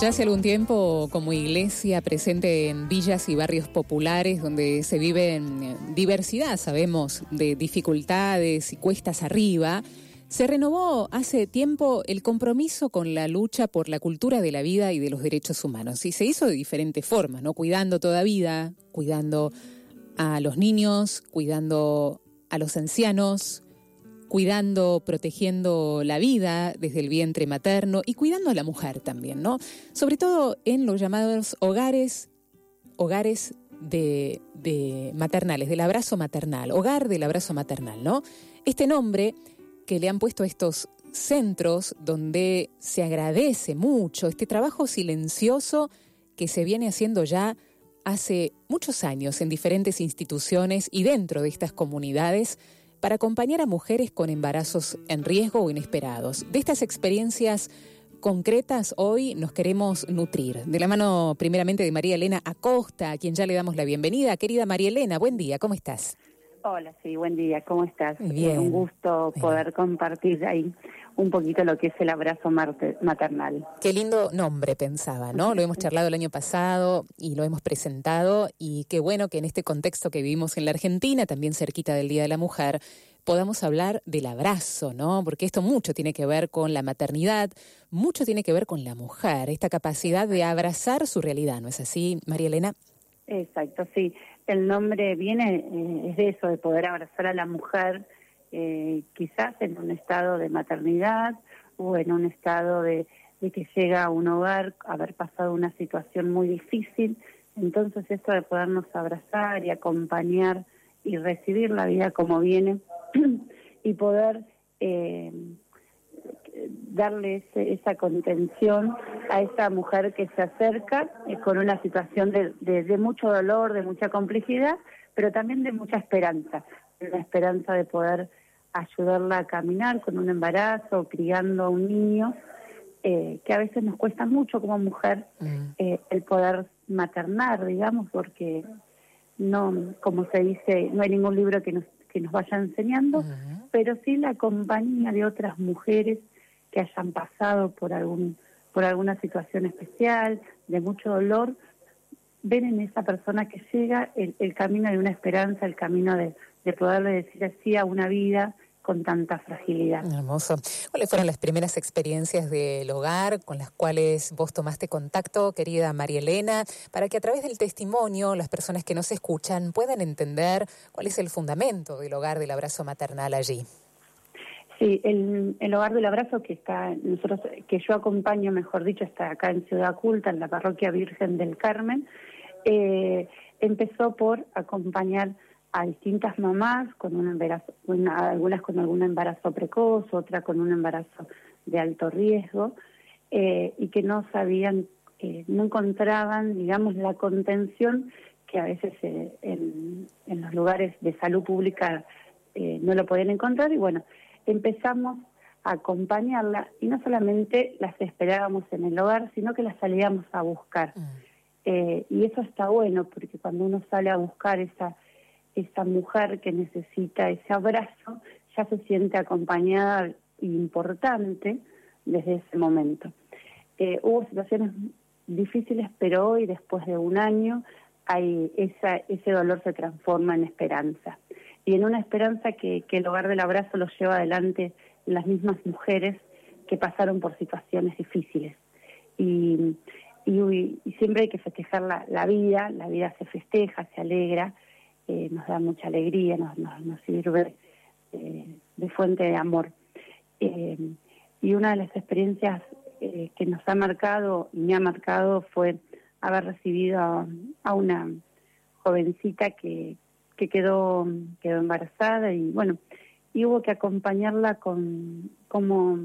Ya hace algún tiempo, como iglesia presente en villas y barrios populares donde se vive en diversidad, sabemos, de dificultades y cuestas arriba, se renovó hace tiempo el compromiso con la lucha por la cultura de la vida y de los derechos humanos. Y se hizo de diferentes formas, ¿no? Cuidando toda vida, cuidando a los niños, cuidando a los ancianos, cuidando, protegiendo la vida desde el vientre materno y cuidando a la mujer también, ¿no? Sobre todo en los llamados hogares, hogares de, maternales, del abrazo maternal, hogar del abrazo maternal, ¿no? Este nombre que le han puesto a estos centros donde se agradece mucho este trabajo silencioso que se viene haciendo ya hace muchos años en diferentes instituciones y dentro de estas comunidades para acompañar a mujeres con embarazos en riesgo o inesperados. De estas experiencias concretas hoy nos queremos nutrir. De la mano primeramente de María Elena Acosta, a quien ya le damos la bienvenida. Querida María Elena, buen día, ¿cómo estás? Hola, sí, buen día, ¿cómo estás? Bien. Un gusto poder compartir ahí un poquito lo que es el abrazo maternal. Qué lindo nombre pensaba, ¿no? Lo hemos charlado el año pasado y lo hemos presentado y qué bueno que en este contexto que vivimos en la Argentina, también cerquita del Día de la Mujer, podamos hablar del abrazo, ¿no? Porque esto mucho tiene que ver con la maternidad, mucho tiene que ver con la mujer, esta capacidad de abrazar su realidad, ¿no es así, María Elena? Exacto, sí. El nombre viene, eh, es de eso, de poder abrazar a la mujer, eh, quizás en un estado de maternidad o en un estado de, que llega a un hogar haber pasado una situación muy difícil. Entonces esto de podernos abrazar y acompañar y recibir la vida como viene y poder eh, darle esa contención a esa mujer que se acerca eh, con una situación de, de, mucho dolor, de mucha complejidad, pero también de mucha esperanza, la esperanza de poder ayudarla a caminar con un embarazo, criando a un niño, eh, que a veces nos cuesta mucho como mujer mm. eh, el poder maternar, digamos, porque no, como se dice, no hay ningún libro que nos, que nos vaya enseñando, pero sí la compañía de otras mujeres que hayan pasado por algún por alguna situación especial, de mucho dolor, ven en esa persona que llega el, el camino de una esperanza, el camino de, de poderle decir así a una vida con tanta fragilidad. Hermoso. ¿Cuáles fueron las primeras experiencias del hogar con las cuales vos tomaste contacto, querida María Elena, para que a través del testimonio las personas que nos escuchan puedan entender cuál es el fundamento del hogar del abrazo maternal allí? Sí, el, el hogar del abrazo que está nosotros que yo acompaño, mejor dicho, está acá en Ciudad Culta, en la parroquia Virgen del Carmen, eh, empezó por acompañar a distintas mamás con un embarazo, algunas con algún embarazo precoz, otra con un embarazo de alto riesgo, eh, y que no sabían, eh, no encontraban, digamos, la contención que a veces eh, en, en, los lugares de salud pública no lo podían encontrar, y bueno, empezamos a acompañarla, y no solamente las esperábamos en el hogar, sino que las salíamos a buscar. Mm. y eso está bueno, porque cuando uno sale a buscar esa esa mujer que necesita ese abrazo ya se siente acompañada e importante desde ese momento. Eh, hubo situaciones difíciles, pero hoy, después de un año, hay esa, ese dolor se transforma en esperanza. Y en una esperanza que, el hogar del abrazo lo lleva adelante las mismas mujeres que pasaron por situaciones difíciles. Y, y, y siempre hay que festejar la, la vida, la vida se festeja, se alegra, eh, nos da mucha alegría, nos, nos, sirve eh, de fuente de amor. Eh, y una de las experiencias que nos ha marcado y me ha marcado fue haber recibido a, una jovencita que, que quedó, quedó embarazada y bueno, y hubo que acompañarla con como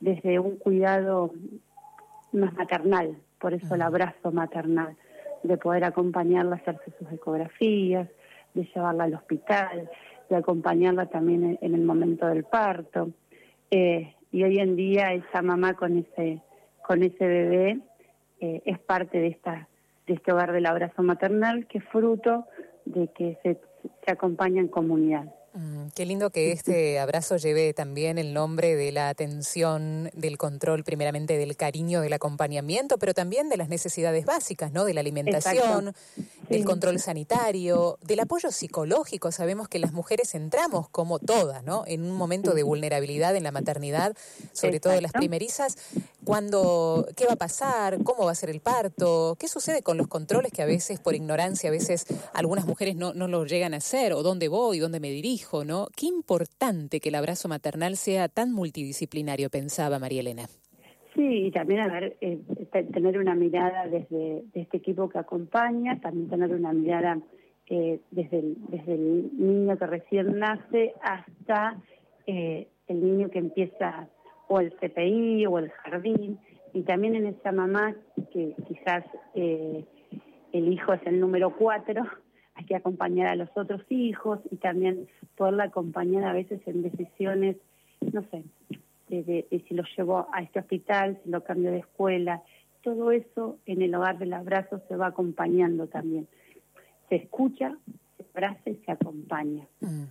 desde un cuidado más maternal, por eso el abrazo maternal de poder acompañarla a hacerse sus ecografías, de llevarla al hospital, de acompañarla también en, el momento del parto. Eh, y hoy en día esa mamá con ese, con ese bebé eh, es parte de, esta, de este hogar del abrazo maternal que es fruto de que se, se acompaña en comunidad. Mm, qué lindo que este abrazo lleve también el nombre de la atención, del control, primeramente del cariño, del acompañamiento, pero también de las necesidades básicas, ¿no? De la alimentación, del control sanitario, del apoyo psicológico. Sabemos que las mujeres entramos, como todas, ¿no? En un momento de vulnerabilidad en la maternidad, sobre todo las primerizas. Cuando, ¿Qué va a pasar? ¿Cómo va a ser el parto? ¿Qué sucede con los controles que a veces, por ignorancia, a veces algunas mujeres no, no lo llegan a hacer? ¿O dónde voy? ¿Dónde me dirijo? ¿no? Qué importante que el abrazo maternal sea tan multidisciplinario, pensaba María Elena. Sí, y también a ver, eh, tener una mirada desde este equipo que acompaña, también tener una mirada eh, desde, el, desde el niño que recién nace hasta eh, el niño que empieza o el CPI o el jardín, y también en esa mamá que quizás el hijo es el número cuatro, hay que acompañar a los otros hijos y también poderla acompañar a veces en decisiones, no sé, de, si lo llevo a este hospital, si lo cambio de escuela, todo eso en el hogar del abrazo se va acompañando también. Se escucha, se abraza y se acompaña. Mm.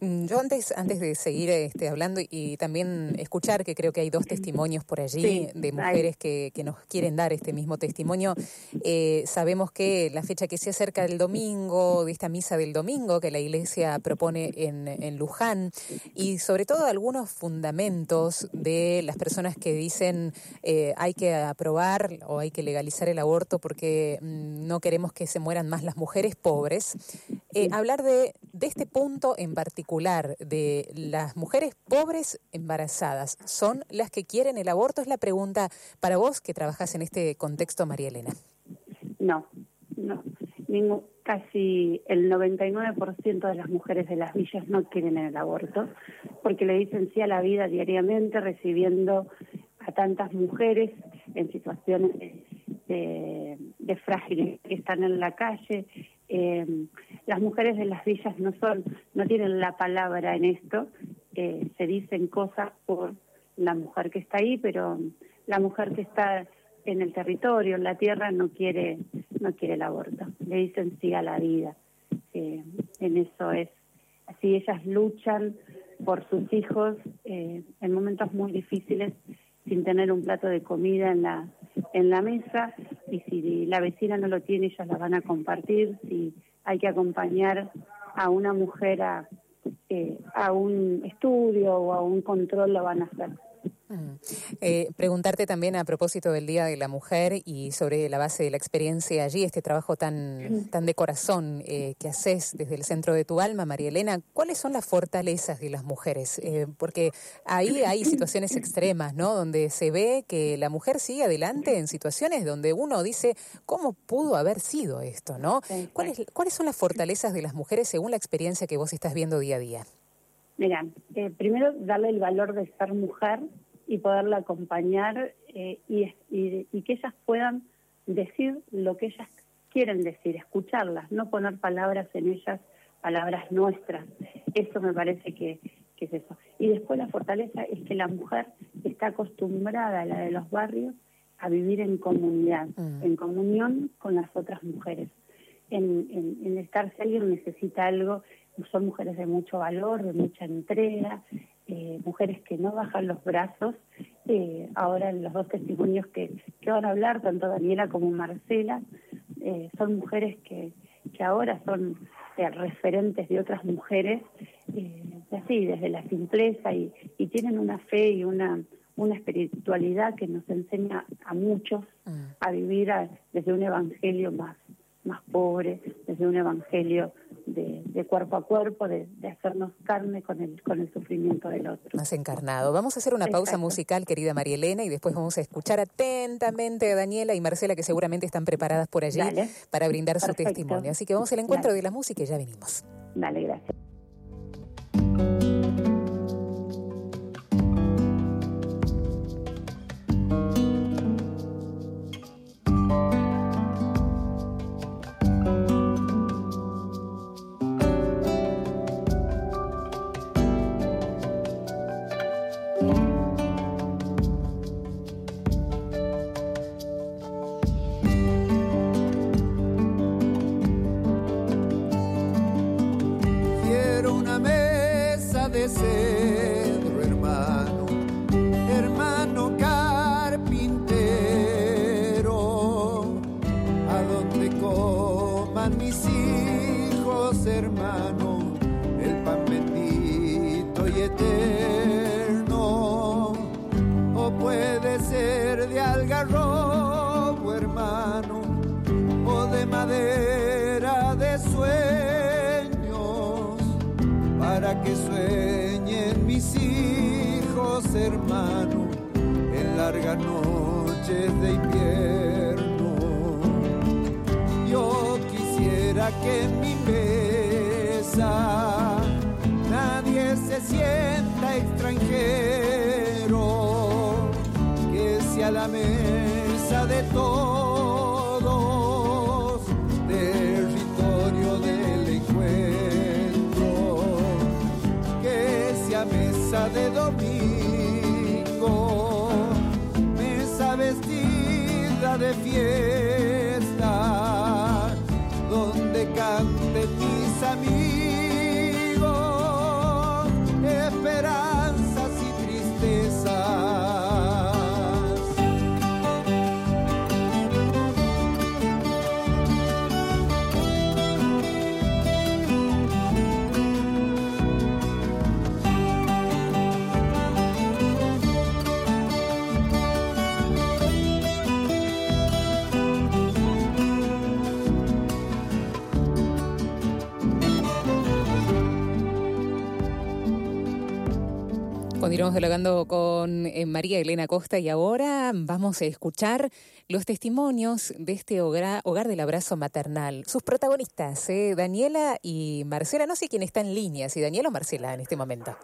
Mm, yo antes, antes de seguir este, hablando y también escuchar que creo que hay dos testimonios por allí de mujeres que, que, nos quieren dar este mismo testimonio, eh, sabemos que la fecha que se acerca del domingo, de esta misa del domingo que la iglesia propone en, en Luján, y sobre todo algunos fundamentos de las personas que dicen eh, hay que aprobar o hay que legalizar el aborto porque mm, no queremos que se mueran más las mujeres pobres, eh, hablar de, de este punto en particular de las mujeres pobres embarazadas son las que quieren el aborto? Es la pregunta para vos que trabajas en este contexto, María Elena. No, no. casi el 99% de las mujeres de las villas no quieren el aborto porque le dicen sí a la vida diariamente, recibiendo a tantas mujeres en situaciones de, de, frágiles que están en la calle. Eh, las mujeres de las villas no son, no tienen la palabra en esto, eh, se dicen cosas por la mujer que está ahí, pero la mujer que está en el territorio, en la tierra, no quiere, no quiere el aborto. Le dicen sí a la vida. Eh, en eso es. Así ellas luchan por sus hijos eh, en momentos muy difíciles, sin tener un plato de comida en la en la mesa y si la vecina no lo tiene, ellas la van a compartir. Si hay que acompañar a una mujer a, eh, a un estudio o a un control, lo van a hacer. Eh, preguntarte también a propósito del Día de la Mujer y sobre la base de la experiencia allí, este trabajo tan, tan de corazón eh, que haces desde el centro de tu alma, María Elena, ¿cuáles son las fortalezas de las mujeres? Eh, porque ahí hay situaciones extremas, ¿no? Donde se ve que la mujer sigue adelante en situaciones donde uno dice, ¿cómo pudo haber sido esto, no? ¿Cuáles, ¿Cuáles son las fortalezas de las mujeres según la experiencia que vos estás viendo día a día? Mira, primero darle el valor de ser mujer y poderla acompañar eh, y, y, que ellas puedan decir lo que ellas quieren decir, escucharlas, no poner palabras en ellas, palabras nuestras. Eso me parece que, que es eso. Y después la fortaleza es que la mujer está acostumbrada, a la de los barrios, a vivir en comunidad, mm. en comunión con las otras mujeres. En, en, en estar, si alguien necesita algo, son mujeres de mucho valor, de mucha entrega, eh, mujeres que no bajan los brazos. Eh, ahora en los dos testimonios que, que van a hablar, tanto Daniela como Marcela, eh, son mujeres que, que ahora son referentes de otras mujeres, así, desde la simpleza y, y tienen una fe y una, una espiritualidad que nos enseña a muchos mm. a vivir desde un evangelio más, más pobre, desde un evangelio de, cuerpo a cuerpo, de, hacernos carne con el, con el sufrimiento del otro. Más encarnado. Vamos a hacer una pausa musical, querida María Elena, y después vamos a escuchar atentamente a Daniela y Marcela, que seguramente están preparadas por allí para brindar su testimonio. Así que vamos al encuentro de la música y ya venimos. Dale, gracias. Que sueñen mis hijos, hermano, en largas noches de invierno. Yo quisiera que en mi mesa nadie se sienta extranjero, que sea la mesa de todos, de domingo, mesa vestida de fiesta, Continuamos dialogando con eh, María Elena Costa y ahora vamos a escuchar los testimonios de este hogar, hogar del abrazo maternal. Sus protagonistas, eh, Daniela y Marcela. No sé quién está en línea, si Daniela o Marcela en este momento.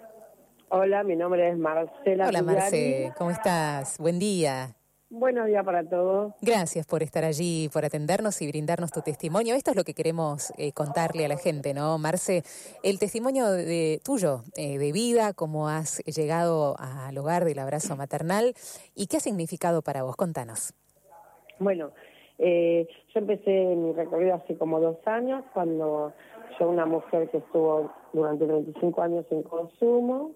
Hola, mi nombre es Marcela. Hola, Marce, ¿cómo estás? Buen día. Buenos días para todos. Gracias por estar allí, por atendernos y brindarnos tu testimonio. Esto es lo que queremos eh, contarle a la gente, ¿no? Marce, el testimonio de, tuyo, eh, de vida, cómo has llegado al hogar del abrazo maternal y qué ha significado para vos. Contanos. Bueno, eh, yo empecé mi recorrido hace como dos años, cuando yo, una mujer que estuvo durante 25 años en consumo,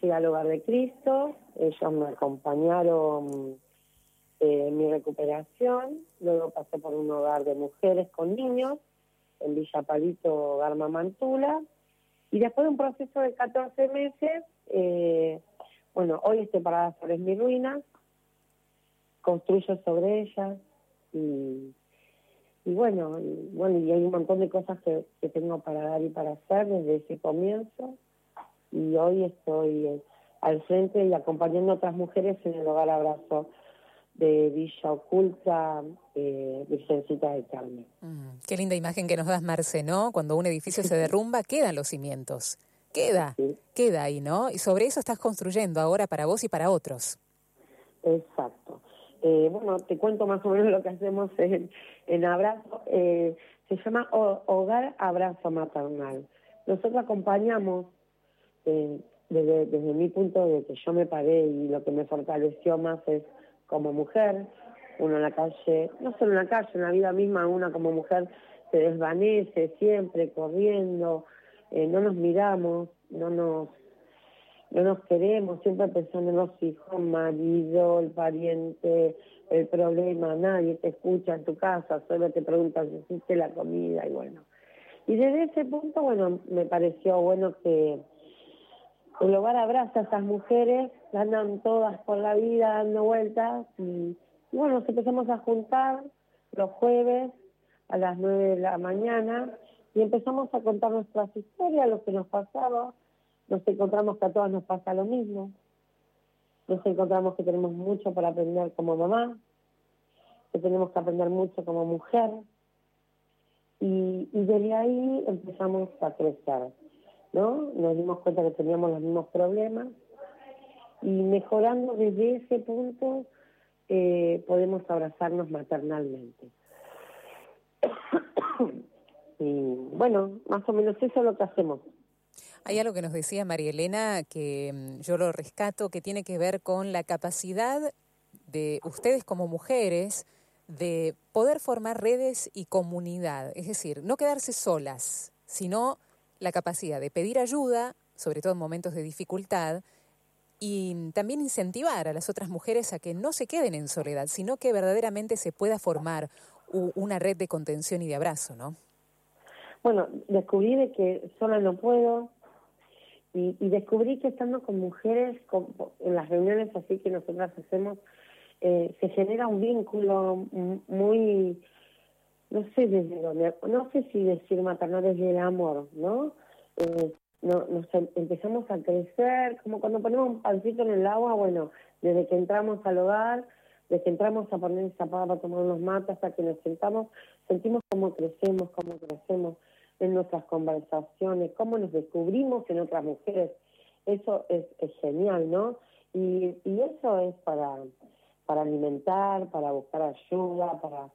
llegué al hogar de Cristo, ellos me acompañaron eh, mi recuperación, luego pasé por un hogar de mujeres con niños, en Villa Palito, hogar Mamantula, y después de un proceso de 14 meses, eh, bueno, hoy estoy parada sobre mi ruina, construyo sobre ella, y, bueno, y, bueno, y hay un montón de cosas que, que tengo para dar y para hacer desde ese comienzo, y hoy estoy eh, al frente y acompañando a otras mujeres en el hogar Abrazo de Villa Oculta, eh, Virgencita de Carmen. Mm, qué linda imagen que nos das, Marce, ¿no? Cuando un edificio se derrumba, quedan los cimientos. Queda, queda ahí, ¿no? Y sobre eso estás construyendo ahora para vos y para otros. Exacto. Eh, bueno, te cuento más o menos lo que hacemos en, en Abrazo. Eh, se llama Hogar Abrazo Maternal. Nosotros acompañamos, eh, desde, desde mi punto de que yo me paré y lo que me fortaleció más es como mujer, uno en la calle, no solo en la calle, en la vida misma, una como mujer se desvanece siempre corriendo, eh, no nos miramos, no nos no nos queremos, siempre pensando en los hijos, marido, el pariente, el problema, nadie te escucha en tu casa, solo te preguntan si hiciste la comida y bueno. Y desde ese punto, bueno, me pareció bueno que el hogar abraza a esas mujeres, andan todas por la vida dando vueltas y, bueno, nos empezamos a juntar los jueves a las nueve de la mañana y empezamos a contar nuestras historias, lo que nos pasaba. Nos encontramos que a todas nos pasa lo mismo. Nos encontramos que tenemos mucho para aprender como mamá, que tenemos que aprender mucho como mujer. Y, y desde ahí empezamos a crecer. ¿No? Nos dimos cuenta que teníamos los mismos problemas y mejorando desde ese punto eh, podemos abrazarnos maternalmente. y bueno, más o menos eso es lo que hacemos. Hay algo que nos decía María Elena que mm, yo lo rescato, que tiene que ver con la capacidad de ustedes como mujeres de poder formar redes y comunidad, es decir, no quedarse solas, sino la capacidad de pedir ayuda, sobre todo en momentos de dificultad, y también incentivar a las otras mujeres a que no se queden en soledad, sino que verdaderamente se pueda formar una red de contención y de abrazo, ¿no? Bueno, descubrí de que sola no puedo y, descubrí que estando con mujeres en las reuniones así que nosotras hacemos, eh, se genera un vínculo muy, no sé desde dónde, no sé si decir maternal desde el amor, ¿no? Eh, no, nos em, empezamos a crecer, como cuando ponemos un pancito en el agua, bueno, desde que entramos al hogar, desde que entramos a poner esa pava para tomar unos mates hasta que nos sentamos, sentimos cómo crecemos, cómo crecemos en nuestras conversaciones, cómo nos descubrimos en otras mujeres. Eso es, es genial, ¿no? Y, y eso es para, para alimentar, para buscar ayuda, para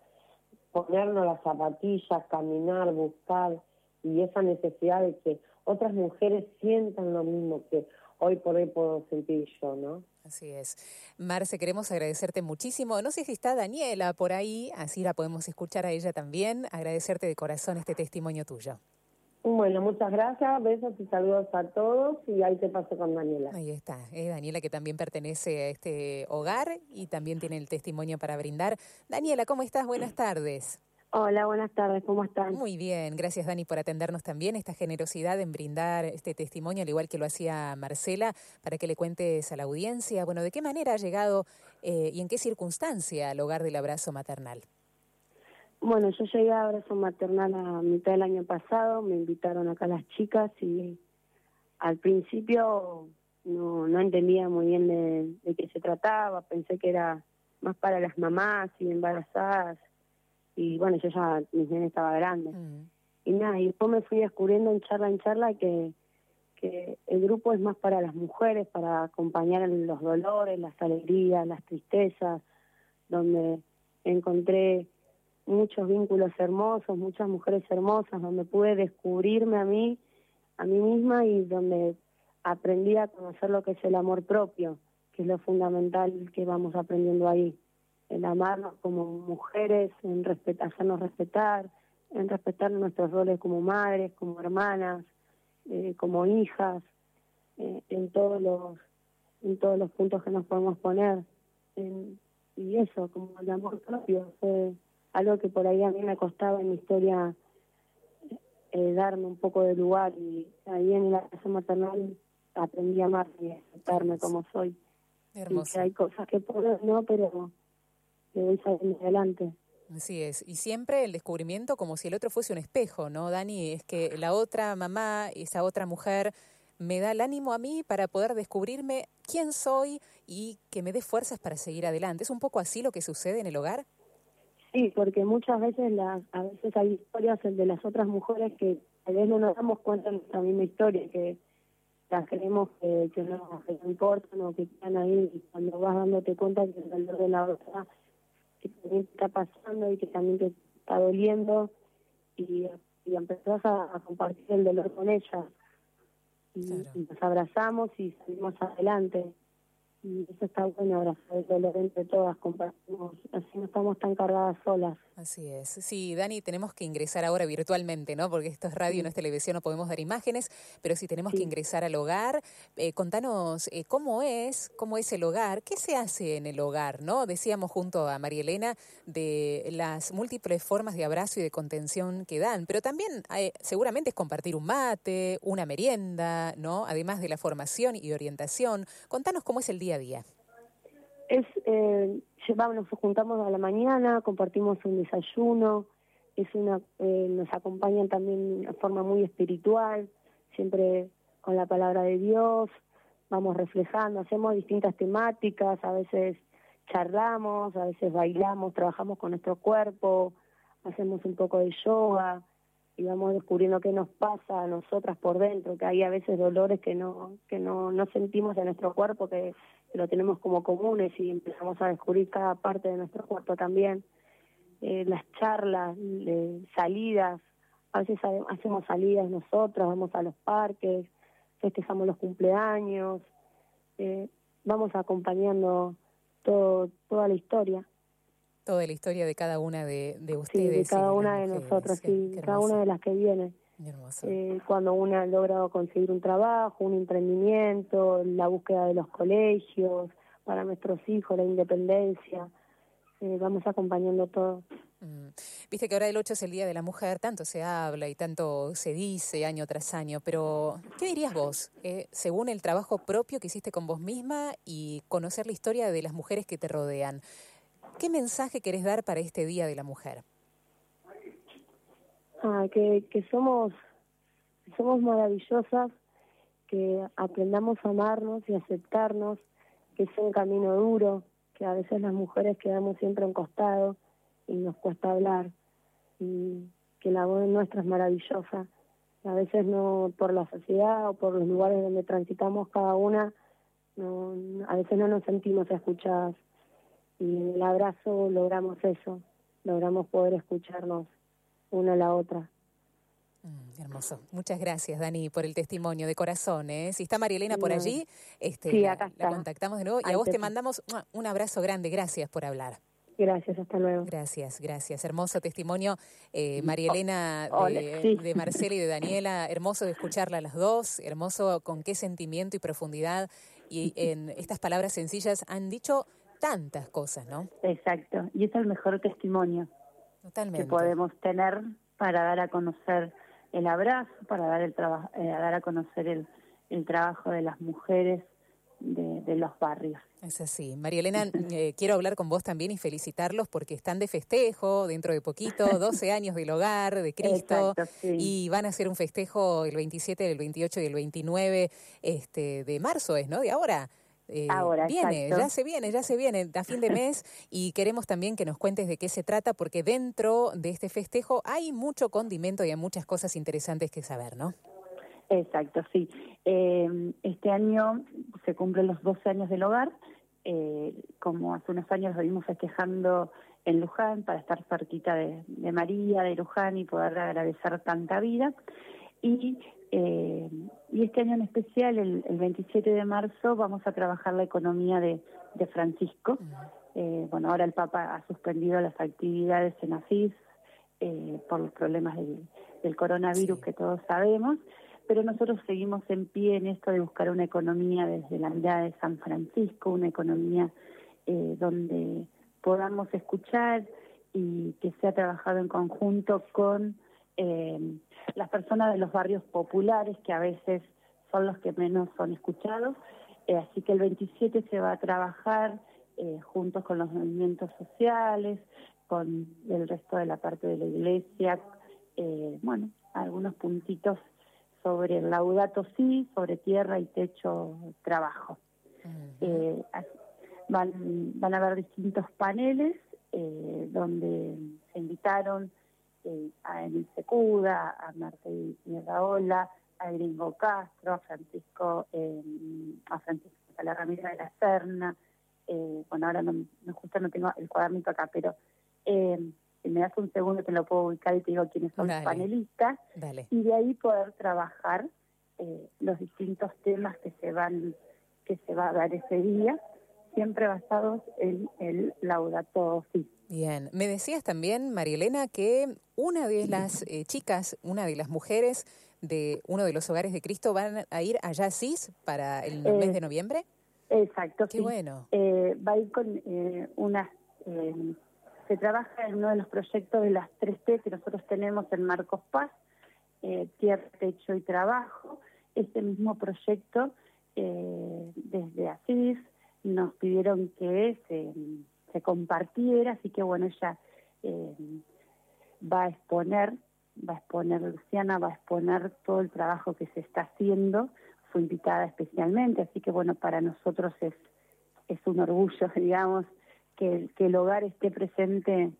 ponernos las zapatillas, caminar, buscar, y esa necesidad de que otras mujeres sientan lo mismo que hoy por hoy puedo sentir yo, ¿no? Así es. Marce, queremos agradecerte muchísimo. No sé si está Daniela por ahí, así la podemos escuchar a ella también. Agradecerte de corazón este testimonio tuyo. Bueno, muchas gracias, besos y saludos a todos y ahí te paso con Daniela. Ahí está, es Daniela que también pertenece a este hogar y también tiene el testimonio para brindar. Daniela, ¿cómo estás? Buenas tardes. Hola, buenas tardes, ¿cómo están? Muy bien, gracias Dani por atendernos también, esta generosidad en brindar este testimonio, al igual que lo hacía Marcela, para que le cuentes a la audiencia, bueno, de qué manera ha llegado eh, y en qué circunstancia al hogar del abrazo maternal. Bueno, yo llegué a abrazo maternal a mitad del año pasado, me invitaron acá las chicas y al principio no, no entendía muy bien de, de qué se trataba, pensé que era más para las mamás y embarazadas y bueno, yo ya, mi nene estaba grande. Mm. Y nada, y después me fui descubriendo en charla en charla que, que el grupo es más para las mujeres, para acompañar los dolores, las alegrías, las tristezas, donde encontré muchos vínculos hermosos, muchas mujeres hermosas, donde pude descubrirme a mí, a mí misma y donde aprendí a conocer lo que es el amor propio, que es lo fundamental que vamos aprendiendo ahí en amarnos como mujeres, en respetar, hacernos respetar, en respetar nuestros roles como madres, como hermanas, eh, como hijas, eh, en todos los en todos los puntos que nos podemos poner. y eso, como el amor propio, fue algo que por ahí a mí me costaba en mi historia eh, darme un poco de lugar y ahí en la casa maternal aprendí a amar y a aceptarme como soy. Y que hay cosas que puedo, no, pero que voy saliendo adelante. Así es, y siempre el descubrimiento como si el otro fuese un espejo, ¿no, Dani? Es que la otra mamá, esa otra mujer, me da el ánimo a mí para poder descubrirme quién soy y que me dé fuerzas para seguir adelante. ¿Es un poco así lo que sucede en el hogar? Sí, porque muchas veces las, a veces hay historias de las otras mujeres que a veces no nos damos cuenta de nuestra misma historia, que las creemos que, que no, que no importan o que están ahí y cuando vas dándote cuenta que el dolor de la otra que también está pasando y que también te está doliendo y, y empezás a, compartir el dolor con ella. Y, y nos abrazamos y salimos adelante. Y eso está bueno, abrazar el dolor entre todas, compartimos, así no estamos tan cargadas solas. Así es. Sí, Dani, tenemos que ingresar ahora virtualmente, ¿no? Porque esto es radio, no es televisión, no podemos dar imágenes, pero sí tenemos que ingresar al hogar. Eh, contanos eh, cómo es, cómo es el hogar, qué se hace en el hogar, ¿no? Decíamos junto a María Elena de las múltiples formas de abrazo y de contención que dan, pero también eh, seguramente es compartir un mate, una merienda, ¿no? Además de la formación y orientación. Contanos cómo es el día día. Es eh, llevamos, nos juntamos a la mañana, compartimos un desayuno, es una, eh, nos acompañan también de forma muy espiritual, siempre con la palabra de Dios, vamos reflejando, hacemos distintas temáticas, a veces charlamos, a veces bailamos, trabajamos con nuestro cuerpo, hacemos un poco de yoga y vamos descubriendo qué nos pasa a nosotras por dentro, que hay a veces dolores que no que no, no sentimos en nuestro cuerpo, que lo tenemos como comunes y empezamos a descubrir cada parte de nuestro cuerpo también. Eh, las charlas, salidas, a veces hacemos salidas nosotros, vamos a los parques, festejamos los cumpleaños, eh, vamos acompañando todo, toda la historia. Toda la historia de cada una de, de ustedes. Sí, de cada una de nosotros, sí, cada una de las que viene. Eh, cuando una ha logrado conseguir un trabajo, un emprendimiento, la búsqueda de los colegios para nuestros hijos, la independencia. eh, vamos acompañando todo. Mm. Viste que ahora el 8 es el Día de la Mujer, tanto se habla y tanto se dice año tras año, pero ¿qué dirías vos, eh, según el trabajo propio que hiciste con vos misma y conocer la historia de las mujeres que te rodean? ¿Qué mensaje querés dar para este Día de la Mujer? Ah, que, que somos, somos maravillosas, que aprendamos a amarnos y aceptarnos, que es un camino duro, que a veces las mujeres quedamos siempre en costado y nos cuesta hablar y que la voz nuestra es maravillosa. A veces no por la sociedad o por los lugares donde transitamos cada una, no, a veces no nos sentimos escuchadas y en el abrazo logramos eso, logramos poder escucharnos una a la otra. Mm, hermoso. Muchas gracias, Dani, por el testimonio de corazón. ¿eh? Si está María Elena por allí, este, sí, la, contactamos de nuevo. Y a vos te mandamos un abrazo grande. Gracias por hablar. Gracias, hasta luego. Gracias, gracias. Hermoso testimonio, eh, María Elena, de, de, Marcela y de Daniela. Hermoso de escucharla a las dos. Hermoso con qué sentimiento y profundidad. Y en estas palabras sencillas han dicho tantas cosas, ¿no? Exacto. Y es el mejor testimonio Totalmente. que podemos tener para dar a conocer el abrazo, para dar, el trabajo, eh, dar a conocer el, el trabajo de las mujeres de, los barrios. Es así. María Elena, eh, quiero hablar con vos también y felicitarlos porque están de festejo dentro de poquito, 12 años del hogar de Cristo, y van a hacer un festejo el 27, el 28 y el 29 este, de marzo, ¿es, no? De ahora. Eh, Ahora, viene, ya se viene, ya se viene a fin de mes y queremos también que nos cuentes de qué se trata porque dentro de este festejo hay mucho condimento y hay muchas cosas interesantes que saber, ¿no? Exacto, sí. Eh, este año se cumplen los 12 años del hogar. Eh, como hace unos años lo vimos festejando en Luján para estar cerquita de, de María, de Luján y poder agradecer tanta vida. Y eh, y este año en especial, el, 27 de marzo, vamos a trabajar la economía de, Francisco. Eh, bueno, ahora el Papa ha suspendido las actividades en Asís eh, por los problemas del, coronavirus que todos sabemos, pero nosotros seguimos en pie en esto de buscar una economía desde la mirada de San Francisco, una economía donde podamos escuchar y que sea trabajado en conjunto con eh, las personas de los barrios populares, que a veces son los que menos son escuchados. Eh, así que el 27 se va a trabajar eh, juntos con los movimientos sociales, con el resto de la parte de la iglesia, eh, bueno, algunos puntitos sobre el laudato sí, sobre tierra y techo trabajo. van, van a haber distintos paneles eh, donde se invitaron eh, a Emil Secuda, a Marta Ola, a Gringo Castro, a Francisco, eh, a Francisco la Ramírez de la Serna, eh, bueno, ahora no, justo no tengo el cuadernito acá, pero si me das un segundo te lo puedo ubicar y te digo quiénes son los panelistas, y de ahí poder trabajar los distintos temas que se van que se va a dar ese día, siempre basados en el laudato si. Bien, me decías también, Marielena, que una de las eh, chicas, una de las mujeres de uno de los hogares de Cristo van a ir allá CIS para el mes de eh, noviembre. Exacto. Qué bueno. Eh, va a ir con una... se trabaja en uno de los proyectos de las 3T que nosotros tenemos en Marcos Paz, Tierra, Techo y Trabajo. Este mismo proyecto, desde ASIS, nos pidieron que se se compartiera, así que bueno, ella eh, va a exponer, va a exponer, Luciana va a exponer todo el trabajo que se está haciendo, fue invitada especialmente, así que bueno, para nosotros es, es un orgullo, digamos, que, que el hogar esté presente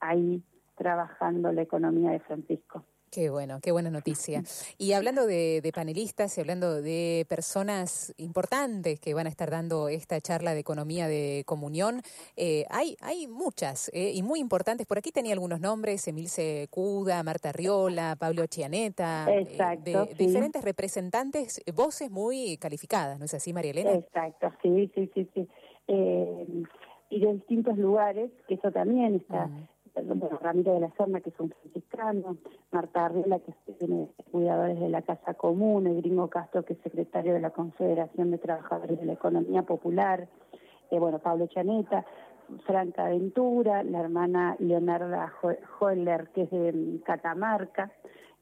ahí trabajando la economía de Francisco. Qué bueno, qué buena noticia. Y hablando de, panelistas y hablando de personas importantes que van a estar dando esta charla de economía de comunión, eh, hay, hay muchas eh, y muy importantes. Por aquí tenía algunos nombres, Emilce Cuda, Marta Riola, Pablo Chianeta, eh, Exacto, de, diferentes representantes, voces muy calificadas, ¿no es así, María Elena? Exacto, sí, sí, sí, sí. y de distintos lugares, que eso también está bueno, Ramiro de la Serna, que es un franciscano, Marta Arriola, que tiene cuidadores de la Casa Común, el Gringo Castro, que es secretario de la Confederación de Trabajadores de la Economía Popular, eh, bueno, Pablo Chaneta, Franca Ventura, la hermana Leonarda Holler, que es de Catamarca,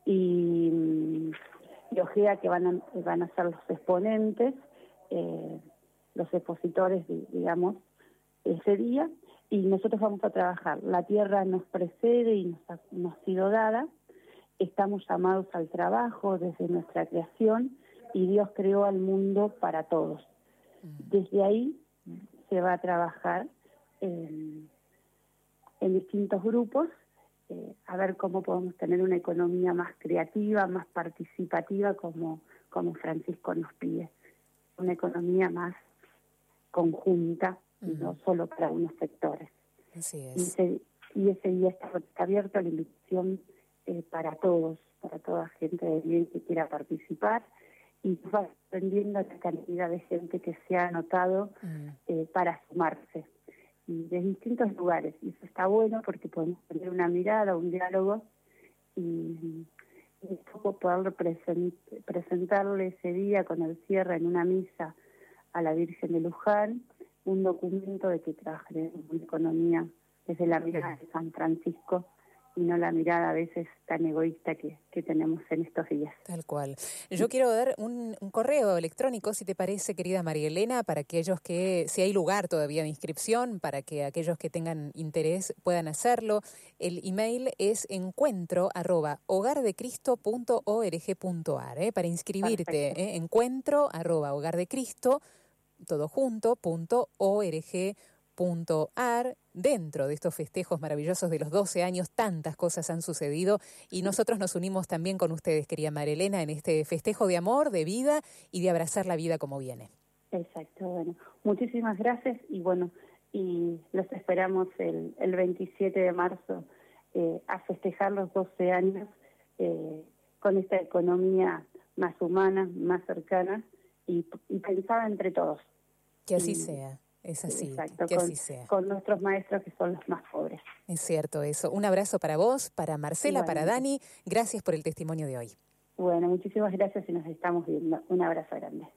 y, mm, y Ojea, que van a, van a ser los exponentes, eh, los expositores, digamos, ese día, y nosotros vamos a trabajar. La tierra nos precede y nos ha, sido dada, estamos llamados al trabajo desde nuestra creación, y Dios creó al mundo para todos. Desde ahí se va a trabajar en, distintos grupos, eh, a ver cómo podemos tener una economía más creativa, más participativa, como, como Francisco nos pide. Una economía más conjunta, no solo para unos sectores. Así es. Y, ese, y ese día está, abierto a la invitación eh, para todos, para toda gente de bien que quiera participar y va aprendiendo la cantidad de gente que se ha anotado mm. eh, para sumarse y de distintos lugares y eso está bueno porque podemos tener una mirada, un diálogo y, y poco poder presentarle ese día con el cierre en una misa a la Virgen de Luján un documento de que trabajaremos una economía desde la mirada de San Francisco y no la mirada a veces tan egoísta que, que tenemos en estos días. Tal cual. Yo quiero dar un, un, correo electrónico, si te parece, querida María Elena, para aquellos que, si hay lugar todavía de inscripción, para que aquellos que tengan interés puedan hacerlo. El email es encuentro arroba hogardecristo.org.ar, ¿eh? para inscribirte. ¿eh? Encuentro arroba hogardecristo, todo junto, punto ar. Dentro de estos festejos maravillosos de los 12 años, tantas cosas han sucedido y nosotros nos unimos también con ustedes, querida Marilena, en este festejo de amor, de vida y de abrazar la vida como viene. Exacto, bueno, muchísimas gracias y bueno, y los esperamos el, el 27 de marzo eh, a festejar los 12 años eh, con esta economía más humana, más cercana y pensada entre todos. Que así sea. Es así, que con, así sea. Con nuestros maestros que son los más pobres. Es cierto eso. Un abrazo para vos, para Marcela, para Dani. Gracias por el testimonio de hoy. Bueno, muchísimas gracias y nos estamos viendo. Un abrazo grande.